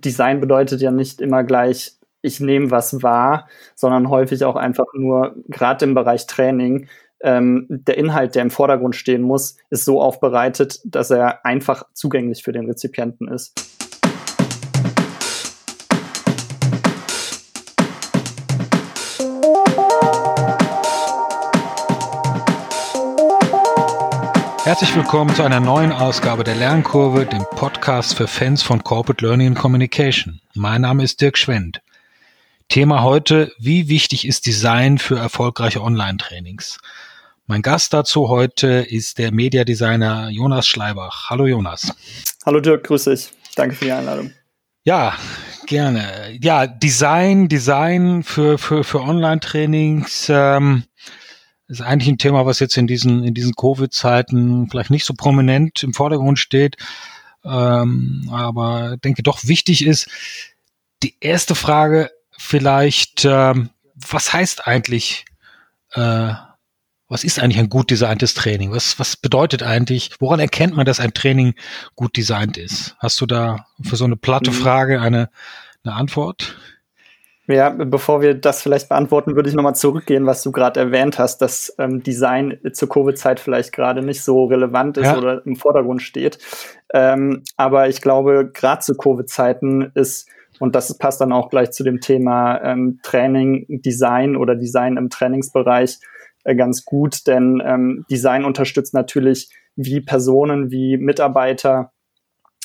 Design bedeutet ja nicht immer gleich, ich nehme was wahr, sondern häufig auch einfach nur, gerade im Bereich Training, ähm, der Inhalt, der im Vordergrund stehen muss, ist so aufbereitet, dass er einfach zugänglich für den Rezipienten ist. Herzlich willkommen zu einer neuen Ausgabe der Lernkurve, dem Podcast für Fans von Corporate Learning and Communication. Mein Name ist Dirk Schwendt. Thema heute, wie wichtig ist Design für erfolgreiche Online-Trainings? Mein Gast dazu heute ist der Mediadesigner Jonas Schleibach. Hallo Jonas. Hallo Dirk, grüß dich. Danke für die Einladung. Ja, gerne. Ja, Design, Design für, für, für Online-Trainings. Ähm, ist eigentlich ein Thema, was jetzt in diesen, in diesen Covid-Zeiten vielleicht nicht so prominent im Vordergrund steht, ähm, aber denke doch wichtig ist. Die erste Frage vielleicht, ähm, was heißt eigentlich, äh, was ist eigentlich ein gut designtes Training? Was, was bedeutet eigentlich, woran erkennt man, dass ein Training gut designt ist? Hast du da für so eine platte mhm. Frage eine, eine Antwort? Ja, bevor wir das vielleicht beantworten, würde ich nochmal zurückgehen, was du gerade erwähnt hast, dass ähm, Design zur Covid-Zeit vielleicht gerade nicht so relevant ist ja. oder im Vordergrund steht. Ähm, aber ich glaube, gerade zu Covid-Zeiten ist, und das passt dann auch gleich zu dem Thema ähm, Training, Design oder Design im Trainingsbereich äh, ganz gut, denn ähm, Design unterstützt natürlich wie Personen, wie Mitarbeiter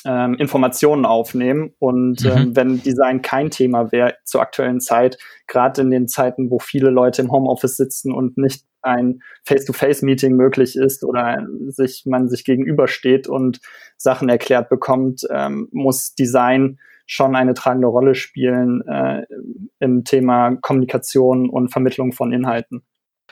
ähm, Informationen aufnehmen. Und mhm. ähm, wenn Design kein Thema wäre zur aktuellen Zeit, gerade in den Zeiten, wo viele Leute im Homeoffice sitzen und nicht ein Face-to-Face-Meeting möglich ist oder sich man sich gegenübersteht und Sachen erklärt bekommt, ähm, muss Design schon eine tragende Rolle spielen äh, im Thema Kommunikation und Vermittlung von Inhalten.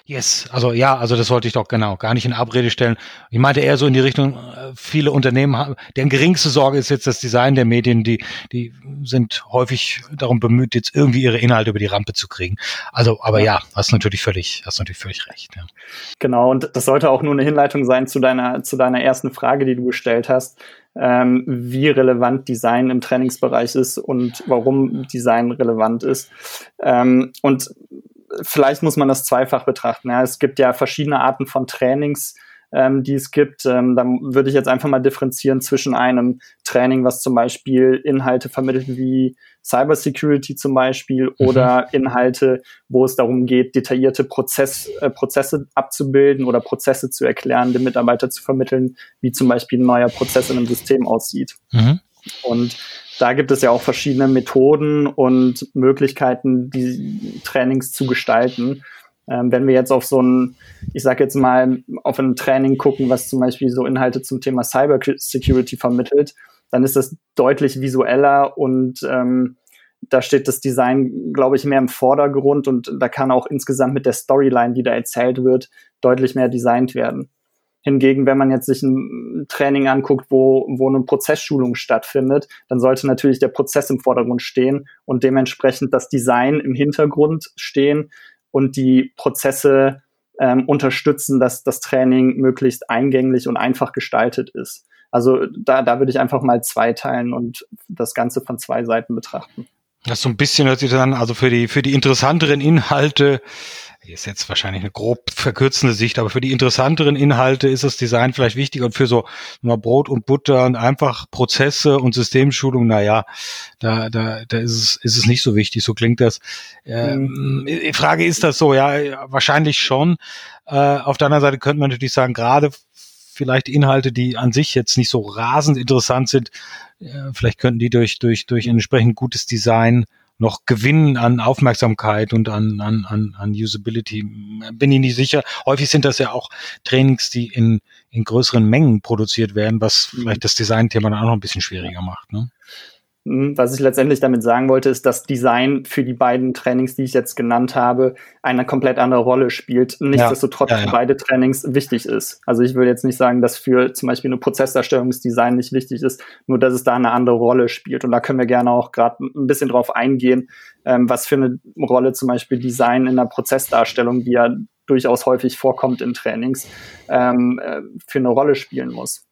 Yes, also ja, also das wollte ich doch genau gar nicht in Abrede stellen. Ich meinte eher so in die Richtung, äh, viele Unternehmen haben, deren geringste Sorge ist jetzt das Design der Medien, die, die sind häufig darum bemüht, jetzt irgendwie ihre Inhalte über die Rampe zu kriegen. Also, aber ja, hast natürlich völlig, hast natürlich völlig recht. Ja. Genau, und das sollte auch nur eine Hinleitung sein zu deiner, zu deiner ersten Frage, die du gestellt hast. Ähm, wie relevant Design im Trainingsbereich ist und warum Design relevant ist. Ähm, und vielleicht muss man das zweifach betrachten. Ja. Es gibt ja verschiedene Arten von Trainings, ähm, die es gibt. Ähm, da würde ich jetzt einfach mal differenzieren zwischen einem Training, was zum Beispiel Inhalte vermittelt wie Cybersecurity zum Beispiel mhm. oder Inhalte, wo es darum geht, detaillierte Prozess, äh, Prozesse abzubilden oder Prozesse zu erklären, den Mitarbeiter zu vermitteln, wie zum Beispiel ein neuer Prozess in einem System aussieht. Mhm. Und da gibt es ja auch verschiedene Methoden und Möglichkeiten, die Trainings zu gestalten. Ähm, wenn wir jetzt auf so ein, ich sage jetzt mal, auf ein Training gucken, was zum Beispiel so Inhalte zum Thema Cyber Security vermittelt, dann ist das deutlich visueller und ähm, da steht das Design, glaube ich, mehr im Vordergrund und da kann auch insgesamt mit der Storyline, die da erzählt wird, deutlich mehr designt werden. Hingegen, wenn man jetzt sich ein Training anguckt, wo, wo eine Prozessschulung stattfindet, dann sollte natürlich der Prozess im Vordergrund stehen und dementsprechend das Design im Hintergrund stehen und die Prozesse ähm, unterstützen, dass das Training möglichst eingänglich und einfach gestaltet ist. Also da, da würde ich einfach mal zweiteilen und das Ganze von zwei Seiten betrachten. Das so ein bisschen hört sich dann also für die, für die interessanteren Inhalte ist jetzt wahrscheinlich eine grob verkürzende Sicht, aber für die interessanteren Inhalte ist das Design vielleicht wichtig und für so mal Brot und Butter und einfach Prozesse und Systemschulung, na ja, da, da, da ist es, ist es nicht so wichtig. So klingt das. Ähm, die Frage ist das so, ja, wahrscheinlich schon. Äh, auf der anderen Seite könnte man natürlich sagen, gerade vielleicht Inhalte, die an sich jetzt nicht so rasend interessant sind, äh, vielleicht könnten die durch, durch, durch entsprechend gutes Design noch gewinnen an Aufmerksamkeit und an, an, an, an Usability. Bin ich nicht sicher. Häufig sind das ja auch Trainings, die in, in größeren Mengen produziert werden, was mhm. vielleicht das Design-Thema dann auch noch ein bisschen schwieriger macht. Ne? Hm, was ich letztendlich damit sagen wollte, ist, dass Design für die beiden Trainings, die ich jetzt genannt habe, eine komplett andere Rolle spielt. Nichtsdestotrotz ja, ja, ja. für beide Trainings wichtig ist. Also ich will jetzt nicht sagen, dass für zum Beispiel eine Prozessdarstellungsdesign nicht wichtig ist, nur dass es da eine andere Rolle spielt. Und da können wir gerne auch gerade ein bisschen drauf eingehen, ähm, was für eine Rolle zum Beispiel Design in der Prozessdarstellung, die ja durchaus häufig vorkommt in Trainings, ähm, äh, für eine Rolle spielen muss.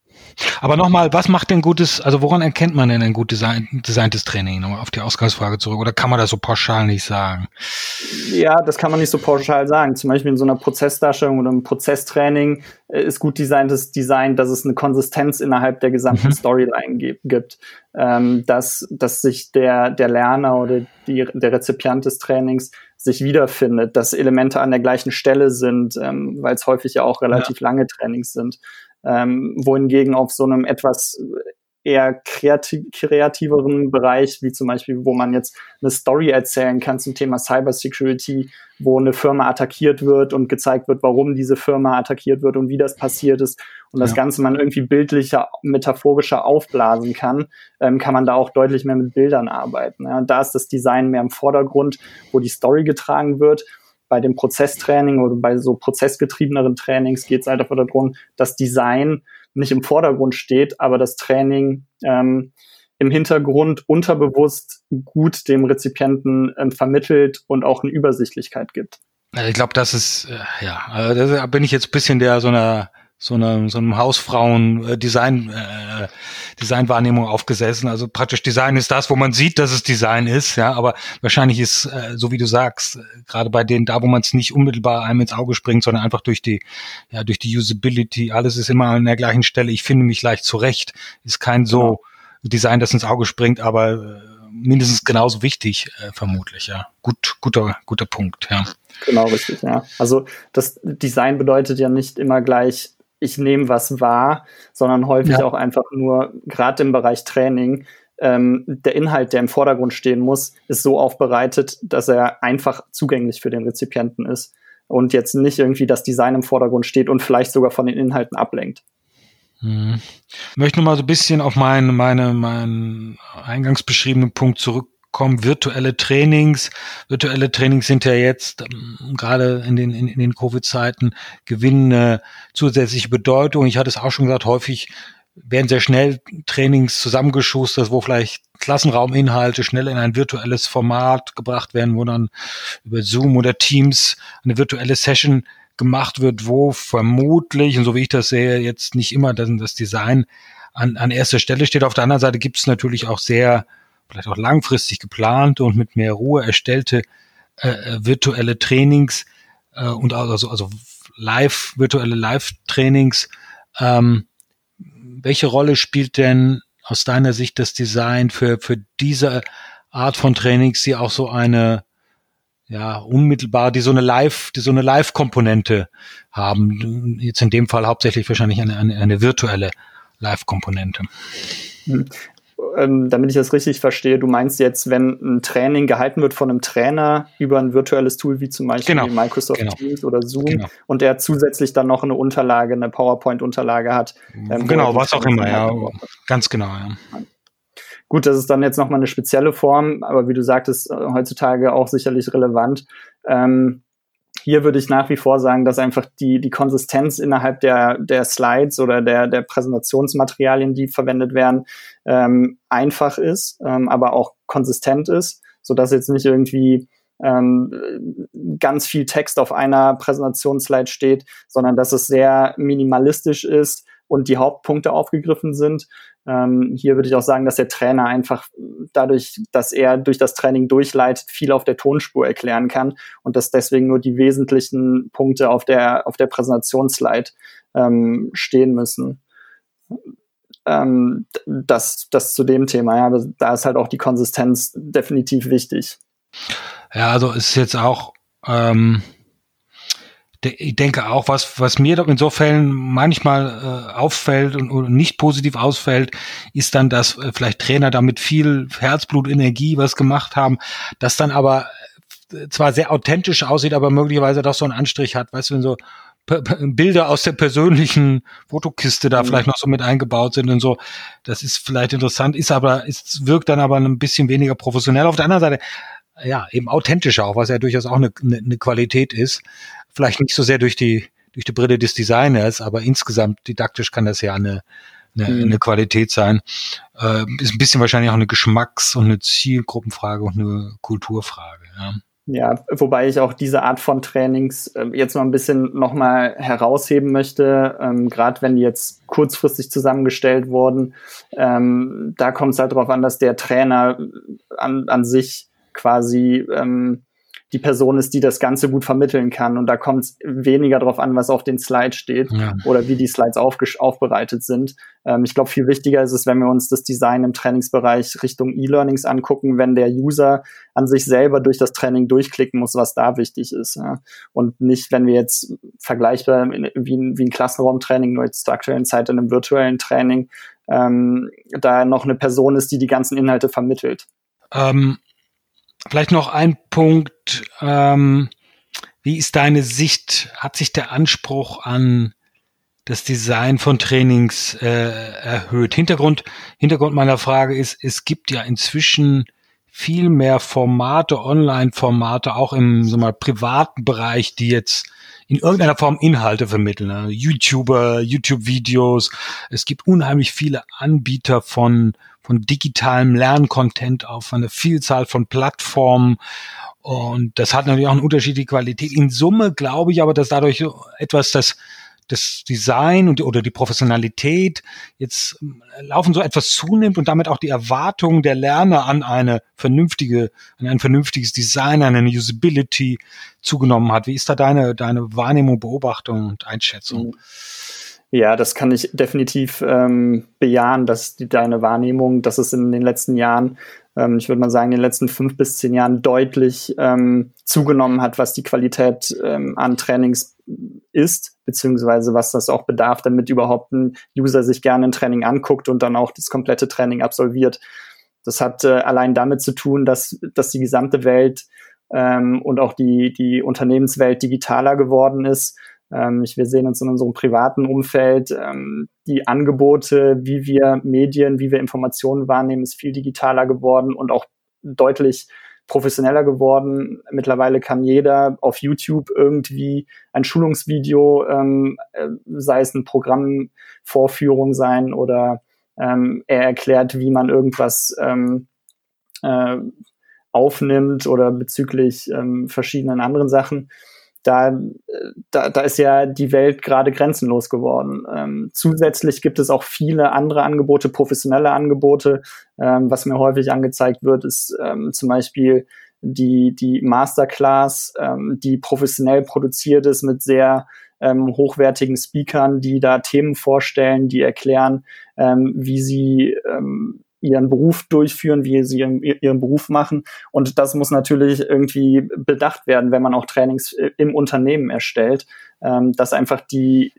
Aber nochmal, was macht denn gutes, also woran erkennt man denn ein gut design, designtes Training? Nochmal auf die Ausgangsfrage zurück. Oder kann man das so pauschal nicht sagen? Ja, das kann man nicht so pauschal sagen. Zum Beispiel in so einer Prozessdarstellung oder einem Prozesstraining äh, ist gut designtes Design, dass es eine Konsistenz innerhalb der gesamten mhm. Storyline gibt. Ähm, dass, dass sich der, der Lerner oder die, der Rezipiant des Trainings sich wiederfindet, dass Elemente an der gleichen Stelle sind, ähm, weil es häufig ja auch relativ ja. lange Trainings sind. Ähm, wohingegen auf so einem etwas eher kreativ kreativeren Bereich, wie zum Beispiel, wo man jetzt eine Story erzählen kann zum Thema Cybersecurity, wo eine Firma attackiert wird und gezeigt wird, warum diese Firma attackiert wird und wie das passiert ist und das ja. Ganze man irgendwie bildlicher, metaphorischer aufblasen kann, ähm, kann man da auch deutlich mehr mit Bildern arbeiten. Ja. Da ist das Design mehr im Vordergrund, wo die Story getragen wird bei dem Prozesstraining oder bei so prozessgetriebeneren Trainings geht es einfach darum, dass Design nicht im Vordergrund steht, aber das Training ähm, im Hintergrund unterbewusst gut dem Rezipienten ähm, vermittelt und auch eine Übersichtlichkeit gibt. Ich glaube, das ist, äh, ja, also da bin ich jetzt bisschen der so einer so, einer so einem Hausfrauen-Design äh, Designwahrnehmung aufgesessen. Also praktisch Design ist das, wo man sieht, dass es Design ist, ja, aber wahrscheinlich ist, äh, so wie du sagst, äh, gerade bei denen, da wo man es nicht unmittelbar einem ins Auge springt, sondern einfach durch die, ja, durch die Usability, alles ist immer an der gleichen Stelle, ich finde mich leicht zurecht, ist kein so genau. Design, das ins Auge springt, aber äh, mindestens genauso wichtig, äh, vermutlich, ja. Gut, guter, guter Punkt, ja. Genau, richtig, ja. Also das Design bedeutet ja nicht immer gleich ich nehme was wahr, sondern häufig ja. auch einfach nur, gerade im Bereich Training, ähm, der Inhalt, der im Vordergrund stehen muss, ist so aufbereitet, dass er einfach zugänglich für den Rezipienten ist und jetzt nicht irgendwie das Design im Vordergrund steht und vielleicht sogar von den Inhalten ablenkt. Hm. Ich möchte noch mal so ein bisschen auf meinen meine, meinen eingangs beschriebenen Punkt zurück kommen virtuelle Trainings. Virtuelle Trainings sind ja jetzt ähm, gerade in den, in, in den Covid-Zeiten gewinnen eine zusätzliche Bedeutung. Ich hatte es auch schon gesagt, häufig werden sehr schnell Trainings zusammengeschustert, wo vielleicht Klassenrauminhalte schnell in ein virtuelles Format gebracht werden, wo dann über Zoom oder Teams eine virtuelle Session gemacht wird, wo vermutlich, und so wie ich das sehe, jetzt nicht immer das, das Design an, an erster Stelle steht. Auf der anderen Seite gibt es natürlich auch sehr vielleicht auch langfristig geplante und mit mehr Ruhe erstellte äh, äh, virtuelle Trainings äh, und also, also live, virtuelle Live-Trainings. Ähm, welche Rolle spielt denn aus deiner Sicht das Design für, für diese Art von Trainings, die auch so eine ja, unmittelbar, die so eine Live, die so eine Live-Komponente haben. Jetzt in dem Fall hauptsächlich wahrscheinlich eine, eine, eine virtuelle Live-Komponente. Hm ähm, damit ich das richtig verstehe, du meinst jetzt, wenn ein Training gehalten wird von einem Trainer über ein virtuelles Tool wie zum Beispiel genau. Microsoft genau. Teams oder Zoom genau. und der zusätzlich dann noch eine Unterlage, eine PowerPoint-Unterlage hat. Ähm, genau, was auch immer, ja. Ganz genau, ja. Gut, das ist dann jetzt nochmal eine spezielle Form, aber wie du sagtest, äh, heutzutage auch sicherlich relevant. Ähm, hier würde ich nach wie vor sagen, dass einfach die, die Konsistenz innerhalb der, der Slides oder der, der Präsentationsmaterialien, die verwendet werden, ähm, einfach ist, ähm, aber auch konsistent ist, so dass jetzt nicht irgendwie ähm, ganz viel Text auf einer Präsentationsslide steht, sondern dass es sehr minimalistisch ist und die Hauptpunkte aufgegriffen sind ähm, hier würde ich auch sagen, dass der Trainer einfach dadurch, dass er durch das Training durchleitet, viel auf der Tonspur erklären kann und dass deswegen nur die wesentlichen Punkte auf der, auf der Präsentationsslide ähm, stehen müssen. Ähm, das, das zu dem Thema, ja, da ist halt auch die Konsistenz definitiv wichtig. Ja, also ist jetzt auch, ähm, ich denke auch, was, was mir in so Fällen manchmal äh, auffällt und, und nicht positiv ausfällt, ist dann, dass äh, vielleicht Trainer damit viel Herzblut, Energie was gemacht haben, das dann aber äh, zwar sehr authentisch aussieht, aber möglicherweise doch so einen Anstrich hat, weißt du, wenn so Bilder aus der persönlichen Fotokiste da mhm. vielleicht noch so mit eingebaut sind und so. Das ist vielleicht interessant, ist aber, es wirkt dann aber ein bisschen weniger professionell. Auf der anderen Seite, ja, eben authentischer auch, was ja durchaus auch eine, eine, Qualität ist. Vielleicht nicht so sehr durch die, durch die Brille des Designers, aber insgesamt didaktisch kann das ja eine, eine, mhm. eine Qualität sein. Äh, ist ein bisschen wahrscheinlich auch eine Geschmacks- und eine Zielgruppenfrage und eine Kulturfrage. Ja. Ja, wobei ich auch diese Art von Trainings äh, jetzt noch ein bisschen nochmal herausheben möchte, ähm, gerade wenn die jetzt kurzfristig zusammengestellt wurden. Ähm, da kommt es halt darauf an, dass der Trainer an, an sich quasi ähm, die Person ist, die das Ganze gut vermitteln kann. Und da kommt es weniger darauf an, was auf den Slides steht ja. oder wie die Slides aufbereitet sind. Ähm, ich glaube, viel wichtiger ist es, wenn wir uns das Design im Trainingsbereich Richtung E-Learnings angucken, wenn der User an sich selber durch das Training durchklicken muss, was da wichtig ist. Ja. Und nicht, wenn wir jetzt vergleichbar wie ein, wie ein Klassenraumtraining, nur jetzt zur aktuellen Zeit in einem virtuellen Training, ähm, da noch eine Person ist, die die ganzen Inhalte vermittelt. Ähm Vielleicht noch ein Punkt. Ähm, wie ist deine Sicht? Hat sich der Anspruch an das Design von Trainings äh, erhöht? Hintergrund, Hintergrund meiner Frage ist, es gibt ja inzwischen viel mehr Formate, Online-Formate, auch im so mal, privaten Bereich, die jetzt in irgendeiner Form Inhalte vermitteln. Ne? YouTuber, YouTube-Videos. Es gibt unheimlich viele Anbieter von von digitalem Lerncontent auf eine Vielzahl von Plattformen. Und das hat natürlich auch eine unterschiedliche Qualität. In Summe glaube ich aber, dass dadurch etwas das, das Design und, oder die Professionalität jetzt äh, laufen so etwas zunimmt und damit auch die Erwartungen der Lerner an eine vernünftige, an ein vernünftiges Design, an eine Usability zugenommen hat. Wie ist da deine, deine Wahrnehmung, Beobachtung und Einschätzung? Mhm. Ja, das kann ich definitiv ähm, bejahen, dass die, deine Wahrnehmung, dass es in den letzten Jahren, ähm, ich würde mal sagen, in den letzten fünf bis zehn Jahren deutlich ähm, zugenommen hat, was die Qualität ähm, an Trainings ist, beziehungsweise was das auch bedarf, damit überhaupt ein User sich gerne ein Training anguckt und dann auch das komplette Training absolviert. Das hat äh, allein damit zu tun, dass, dass die gesamte Welt ähm, und auch die, die Unternehmenswelt digitaler geworden ist ähm, wir sehen uns in unserem privaten Umfeld, ähm, die Angebote, wie wir Medien, wie wir Informationen wahrnehmen, ist viel digitaler geworden und auch deutlich professioneller geworden. Mittlerweile kann jeder auf YouTube irgendwie ein Schulungsvideo, ähm, äh, sei es eine Programmvorführung sein oder ähm, er erklärt, wie man irgendwas ähm, äh, aufnimmt oder bezüglich ähm, verschiedenen anderen Sachen da, da, da ist ja die Welt gerade grenzenlos geworden. Ähm, zusätzlich gibt es auch viele andere Angebote, professionelle Angebote. Ähm, was mir häufig angezeigt wird, ist ähm, zum Beispiel die, die Masterclass, ähm, die professionell produziert ist mit sehr ähm, hochwertigen Speakern, die da Themen vorstellen, die erklären, ähm, wie sie ihren Beruf durchführen, wie sie ihren, ihren Beruf machen. Und das muss natürlich irgendwie bedacht werden, wenn man auch Trainings äh, im Unternehmen erstellt, ähm, dass einfach die,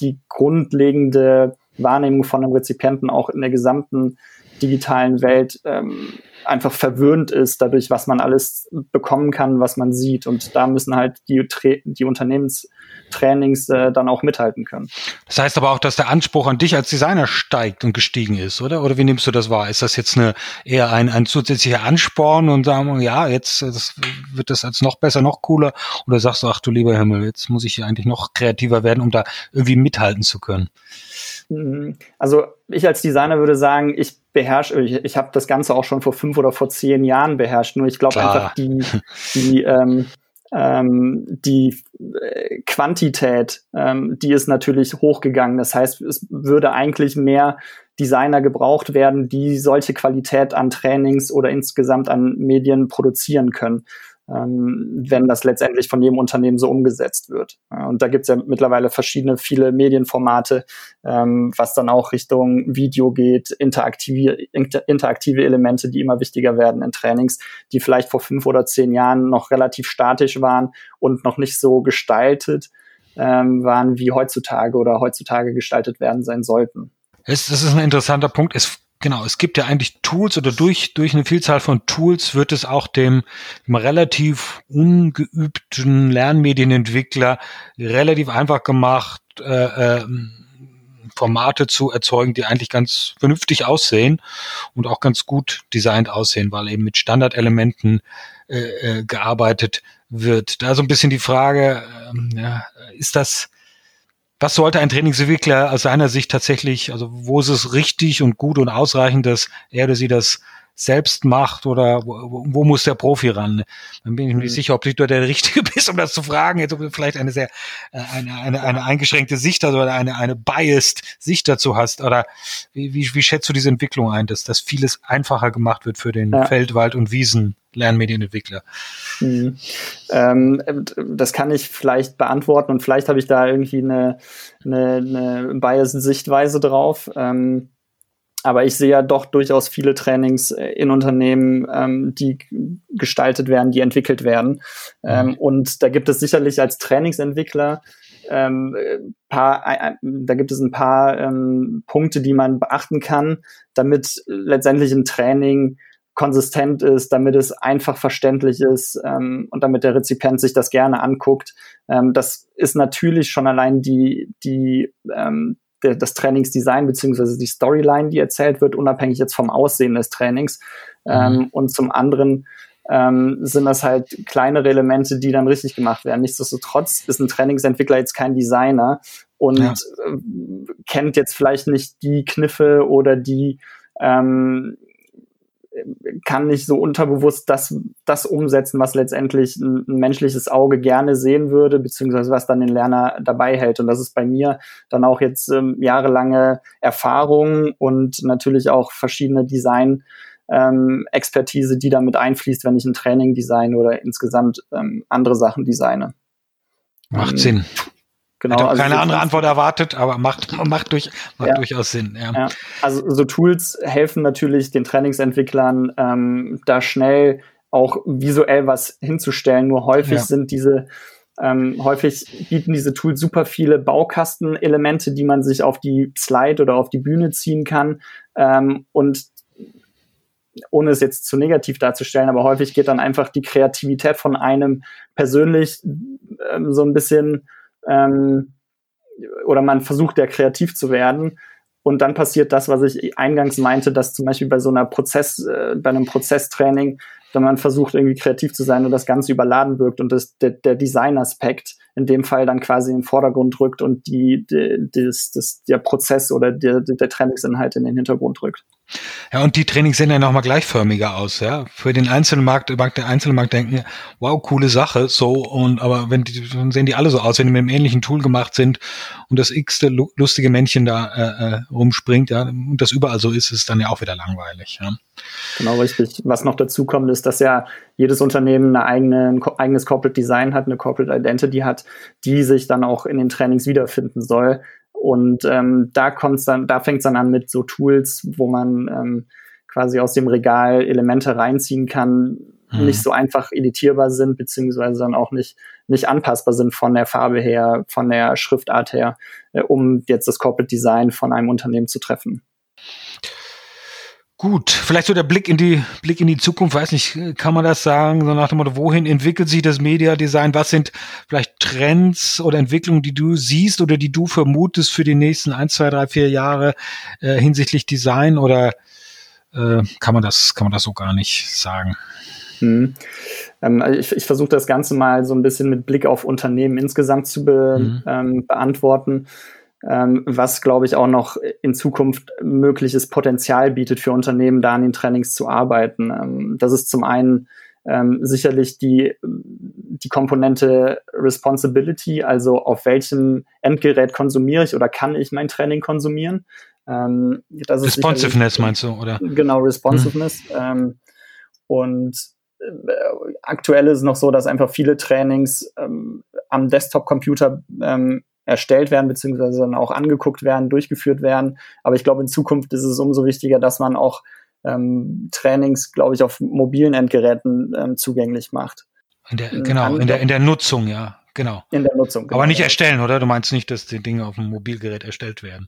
die grundlegende Wahrnehmung von einem Rezipienten auch in der gesamten digitalen Welt ähm, einfach verwöhnt ist dadurch, was man alles bekommen kann, was man sieht. Und da müssen halt die, die Unternehmenstrainings äh, dann auch mithalten können. Das heißt aber auch, dass der Anspruch an dich als Designer steigt und gestiegen ist, oder? Oder wie nimmst du das wahr? Ist das jetzt eine, eher ein, ein zusätzlicher Ansporn und sagen, ja, jetzt das wird das als noch besser, noch cooler? Oder sagst du, ach du lieber Himmel, jetzt muss ich hier eigentlich noch kreativer werden, um da irgendwie mithalten zu können? Mhm. Also ich als Designer würde sagen, ich beherrsche, ich, ich habe das Ganze auch schon vor fünf oder vor zehn Jahren beherrscht. Nur ich glaube einfach die, die, ähm, ähm, die äh, Quantität, ähm, die ist natürlich hochgegangen. Das heißt, es würde eigentlich mehr Designer gebraucht werden, die solche Qualität an Trainings oder insgesamt an Medien produzieren können wenn das letztendlich von jedem Unternehmen so umgesetzt wird. und da gibt es ja mittlerweile verschiedene, viele Medienformate, ähm, was dann auch Richtung Video geht, interaktive, inter, interaktive Elemente, die immer wichtiger werden in Trainings, die vielleicht vor fünf oder zehn Jahren noch relativ statisch waren und noch nicht so gestaltet ähm, waren, wie heutzutage oder heutzutage gestaltet werden sein sollten. Das ist ein interessanter Punkt. Es Genau, es gibt ja eigentlich Tools oder durch, durch eine Vielzahl von Tools wird es auch dem, dem relativ ungeübten Lernmedienentwickler relativ einfach gemacht, äh, äh, Formate zu erzeugen, die eigentlich ganz vernünftig aussehen und auch ganz gut designt aussehen, weil eben mit Standardelementen äh, äh, gearbeitet wird. Da so ein bisschen die Frage, äh, ja, ist das was sollte ein Trainingsentwickler aus seiner Sicht tatsächlich, also wo ist es richtig und gut und ausreichend, dass er oder sie das selbst macht oder wo, wo muss der Profi ran? Dann bin ich mir nicht mhm. sicher, ob du der Richtige bist, um das zu fragen. Jetzt ob du vielleicht eine sehr äh, eine, eine, eine eingeschränkte Sicht also oder eine, eine biased Sicht dazu hast. Oder wie, wie, wie schätzt du diese Entwicklung ein, dass, dass vieles einfacher gemacht wird für den ja. Feld, Wald und Wiesen Lernmedienentwickler? Mhm. Ähm, das kann ich vielleicht beantworten und vielleicht habe ich da irgendwie eine, eine, eine biased Sichtweise drauf. Ähm, aber ich sehe ja doch durchaus viele Trainings äh, in Unternehmen, ähm, die gestaltet werden, die entwickelt werden. Mhm. Ähm, und da gibt es sicherlich als Trainingsentwickler ähm, paar, äh, da gibt es ein paar ähm, Punkte, die man beachten kann, damit letztendlich ein Training konsistent ist, damit es einfach verständlich ist ähm, und damit der Rezipient sich das gerne anguckt. Ähm, das ist natürlich schon allein die, die ähm, der, das Trainingsdesign beziehungsweise die Storyline, die erzählt wird, unabhängig jetzt vom Aussehen des Trainings. Mhm. Ähm, und zum anderen ähm, sind das halt kleinere Elemente, die dann richtig gemacht werden. Nichtsdestotrotz ist ein Trainingsentwickler jetzt kein Designer und ja. äh, kennt jetzt vielleicht nicht die Kniffe oder die ähm, kann nicht so unterbewusst das, das umsetzen, was letztendlich ein, ein, menschliches Auge gerne sehen würde, beziehungsweise was dann den Lerner dabei hält. Und das ist bei mir dann auch jetzt ähm, jahrelange Erfahrung und natürlich auch verschiedene Design- ähm, Expertise, die damit einfließt, wenn ich ein Training designe oder insgesamt ähm, andere Sachen designe. Macht ähm, Sinn. Genau, Hätte also keine andere Antwort erwartet, aber macht, macht, durch, macht ja, durchaus Sinn. Ja. ja. Also so Tools helfen natürlich den Trainingsentwicklern, ähm, da schnell auch visuell was hinzustellen. Nur häufig ja. sind diese ähm, häufig bieten diese Tools super viele Baukastenelemente, die man sich auf die Slide oder auf die Bühne ziehen kann. Ähm, und ohne es jetzt zu negativ darzustellen, aber häufig geht dann einfach die Kreativität von einem persönlich ähm, so ein bisschen ähm, oder man versucht ja kreativ zu werden. Und dann passiert das, was ich eingangs meinte, dass zum Beispiel bei so einer Prozess, äh, bei einem Prozesstraining, wenn man versucht, irgendwie kreativ zu sein und das Ganze überladen wirkt und das, der, der Design-Aspekt in dem Fall dann quasi in den Vordergrund rückt und die, die das, das, der Prozess oder der, der Trainingsinhalt in den Hintergrund rückt. Ja, und die Trainings sehen ja nochmal gleichförmiger aus, ja. Für den einzelnen Markt, der einzelne Markt denken, wow, coole Sache, so, und, aber wenn die, dann sehen die alle so aus, wenn die mit einem ähnlichen Tool gemacht sind und das x-te lustige Männchen da äh, äh, rumspringt, ja, und das überall so ist, ist dann ja auch wieder langweilig, ja. Genau, richtig. Was noch dazu kommt, ist, dass ja jedes Unternehmen eine eigene, ein eigenes Corporate Design hat, eine Corporate Identity hat, die sich dann auch in den Trainings wiederfinden soll. Und ähm, da kommt's dann, da fängt es dann an mit so Tools, wo man ähm, quasi aus dem Regal Elemente reinziehen kann, mhm. nicht so einfach editierbar sind, beziehungsweise dann auch nicht, nicht anpassbar sind von der Farbe her, von der Schriftart her, äh, um jetzt das Corporate Design von einem Unternehmen zu treffen. Gut, vielleicht so der Blick in die Blick in die Zukunft, weiß nicht, kann man das sagen, so nach dem Motto, wohin entwickelt sich das Mediadesign? Was sind vielleicht Trends oder Entwicklungen, die du siehst oder die du vermutest für die nächsten ein, zwei, drei, vier Jahre äh, hinsichtlich Design oder äh, kann man das kann man das so gar nicht sagen? Hm. Ähm, also ich, ich versuche das Ganze mal so ein bisschen mit Blick auf Unternehmen insgesamt zu be, mhm. ähm, beantworten ähm, was, glaube ich, auch noch in Zukunft mögliches Potenzial bietet für Unternehmen, da an den Trainings zu arbeiten. Ähm, das ist zum einen ähm, sicherlich die, die Komponente Responsibility, also auf welchem Endgerät konsumiere ich oder kann ich mein Training konsumieren. Ähm, Responsiveness meinst du, oder? Genau, Responsiveness. Hm. und äh, aktuell ist es noch so, dass einfach viele Trainings ähm, am Desktop-Computer ähm, erstellt werden, beziehungsweise dann auch angeguckt werden, durchgeführt werden. Aber ich glaube, in Zukunft ist es umso wichtiger, dass man auch ähm, Trainings, glaube ich, auf mobilen Endgeräten ähm, zugänglich macht. In der, genau, in der, in der Nutzung, ja, genau. In der Nutzung. Genau, aber nicht erstellen, oder? Du meinst nicht, dass die Dinge auf dem Mobilgerät erstellt werden?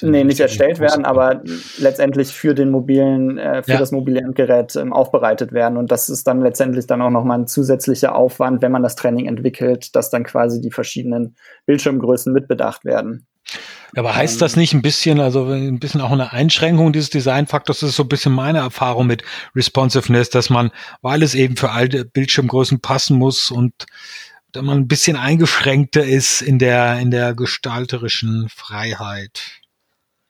Nee, nicht erstellt werden, aber letztendlich für den mobilen, äh, für ja. das mobile Endgerät ähm, aufbereitet werden. Und das ist dann letztendlich dann auch nochmal ein zusätzlicher Aufwand, wenn man das Training entwickelt, dass dann quasi die verschiedenen Bildschirmgrößen mitbedacht werden. Aber heißt das nicht ein bisschen, also ein bisschen auch eine Einschränkung dieses Designfaktors? Das ist so ein bisschen meine Erfahrung mit Responsiveness, dass man, weil es eben für alte Bildschirmgrößen passen muss und da man ein bisschen eingeschränkter ist in der, in der gestalterischen Freiheit.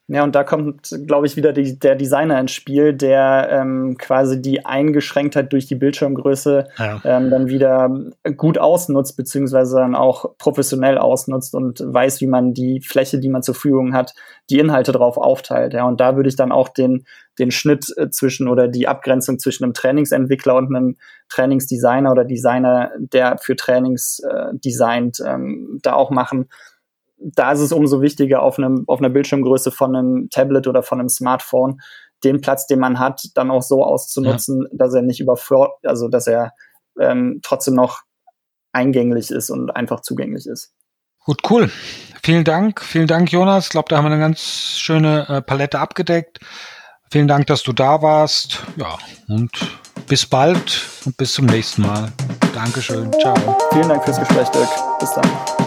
Ja, und da kommt, glaube ich, wieder die, der Designer ins Spiel, der ähm, quasi die Eingeschränktheit durch die Bildschirmgröße ja. ähm, dann wieder gut ausnutzt, beziehungsweise dann auch professionell ausnutzt und weiß, wie man die Fläche, die man zur Verfügung hat, die Inhalte drauf aufteilt. Ja, und da würde ich dann auch den, den Schnitt äh, zwischen oder die Abgrenzung zwischen einem Trainingsentwickler und einem Trainingsdesigner oder Designer, der für Trainings äh, designt, ähm, da auch machen da ist es umso wichtiger, auf, einem, auf einer Bildschirmgröße von einem Tablet oder von einem Smartphone den Platz, den man hat, dann auch so auszunutzen, ja. dass er nicht überfordert, also dass er ähm, trotzdem noch eingänglich ist und einfach zugänglich ist. Gut, cool. Vielen Dank, vielen Dank, Jonas. Ich glaube, da haben wir eine ganz schöne äh, Palette abgedeckt. Vielen Dank, dass du da warst. Ja, und bis bald und bis zum nächsten Mal. Dankeschön. Ciao. Vielen Dank fürs Gespräch, Dirk. Bis dann.